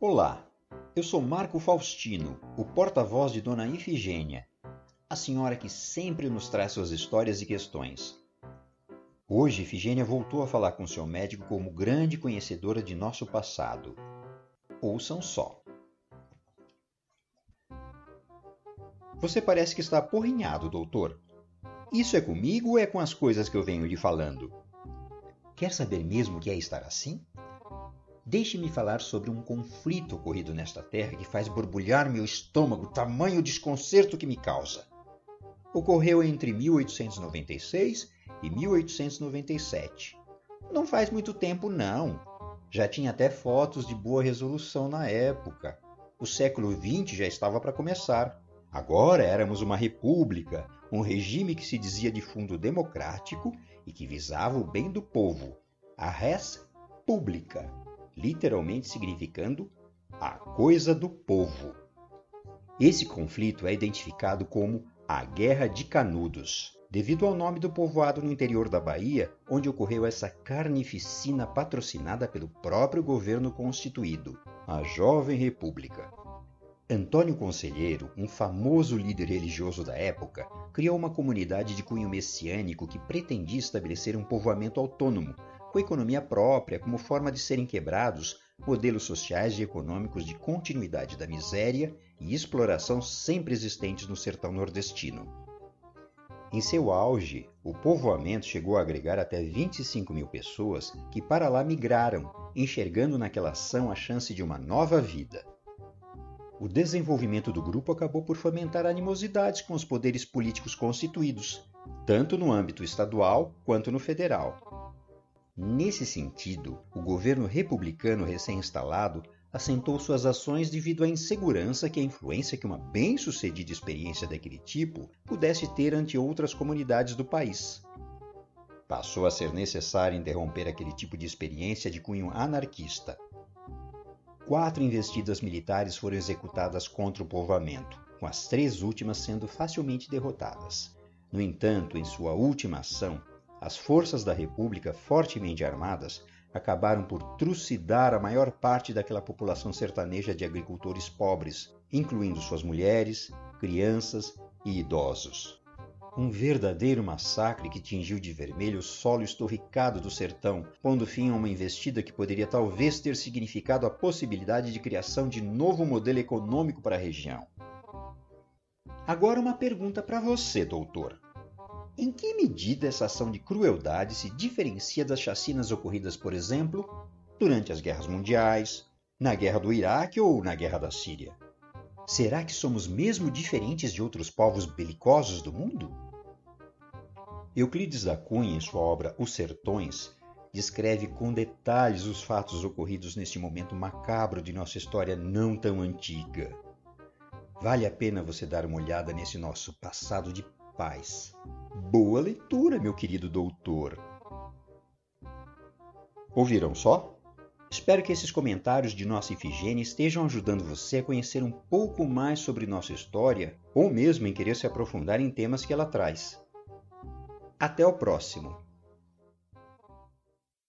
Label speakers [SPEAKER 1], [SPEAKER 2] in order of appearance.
[SPEAKER 1] Olá, eu sou Marco Faustino, o porta-voz de Dona Ifigênia, a senhora que sempre nos traz suas histórias e questões. Hoje, Ifigênia voltou a falar com seu médico como grande conhecedora de nosso passado. Ouçam só. Você parece que está aporrinhado, doutor. Isso é comigo ou é com as coisas que eu venho lhe falando? Quer saber mesmo o que é estar assim? Deixe-me falar sobre um conflito ocorrido nesta terra que faz borbulhar meu estômago, tamanho desconcerto que me causa. Ocorreu entre 1896 e 1897. Não faz muito tempo, não. Já tinha até fotos de boa resolução na época. O século XX já estava para começar. Agora éramos uma república, um regime que se dizia de fundo democrático e que visava o bem do povo, a res pública, literalmente significando a coisa do povo. Esse conflito é identificado como a Guerra de Canudos, devido ao nome do povoado no interior da Bahia, onde ocorreu essa carnificina patrocinada pelo próprio governo constituído, a Jovem República. Antônio Conselheiro, um famoso líder religioso da época, criou uma comunidade de cunho messiânico que pretendia estabelecer um povoamento autônomo, com economia própria, como forma de serem quebrados modelos sociais e econômicos de continuidade da miséria e exploração sempre existentes no sertão nordestino. Em seu auge, o povoamento chegou a agregar até 25 mil pessoas que para lá migraram, enxergando naquela ação a chance de uma nova vida. O desenvolvimento do grupo acabou por fomentar animosidades com os poderes políticos constituídos, tanto no âmbito estadual quanto no federal. Nesse sentido, o governo republicano recém-instalado assentou suas ações devido à insegurança que a influência que uma bem-sucedida experiência daquele tipo pudesse ter ante outras comunidades do país. Passou a ser necessário interromper aquele tipo de experiência de cunho anarquista, quatro investidas militares foram executadas contra o povoamento, com as três últimas sendo facilmente derrotadas. No entanto, em sua última ação, as forças da República, fortemente armadas, acabaram por trucidar a maior parte daquela população sertaneja de agricultores pobres, incluindo suas mulheres, crianças e idosos. Um verdadeiro massacre que tingiu de vermelho o solo estorricado do sertão, pondo fim a uma investida que poderia talvez ter significado a possibilidade de criação de novo modelo econômico para a região. Agora uma pergunta para você, doutor. Em que medida essa ação de crueldade se diferencia das chacinas ocorridas, por exemplo, durante as guerras mundiais, na guerra do Iraque ou na guerra da Síria? Será que somos mesmo diferentes de outros povos belicosos do mundo? Euclides da Cunha, em sua obra Os Sertões, descreve com detalhes os fatos ocorridos neste momento macabro de nossa história não tão antiga. Vale a pena você dar uma olhada nesse nosso passado de paz. Boa leitura, meu querido doutor. Ouviram só? Espero que esses comentários de nossa Ifigênia estejam ajudando você a conhecer um pouco mais sobre nossa história ou mesmo em querer se aprofundar em temas que ela traz. Até o próximo!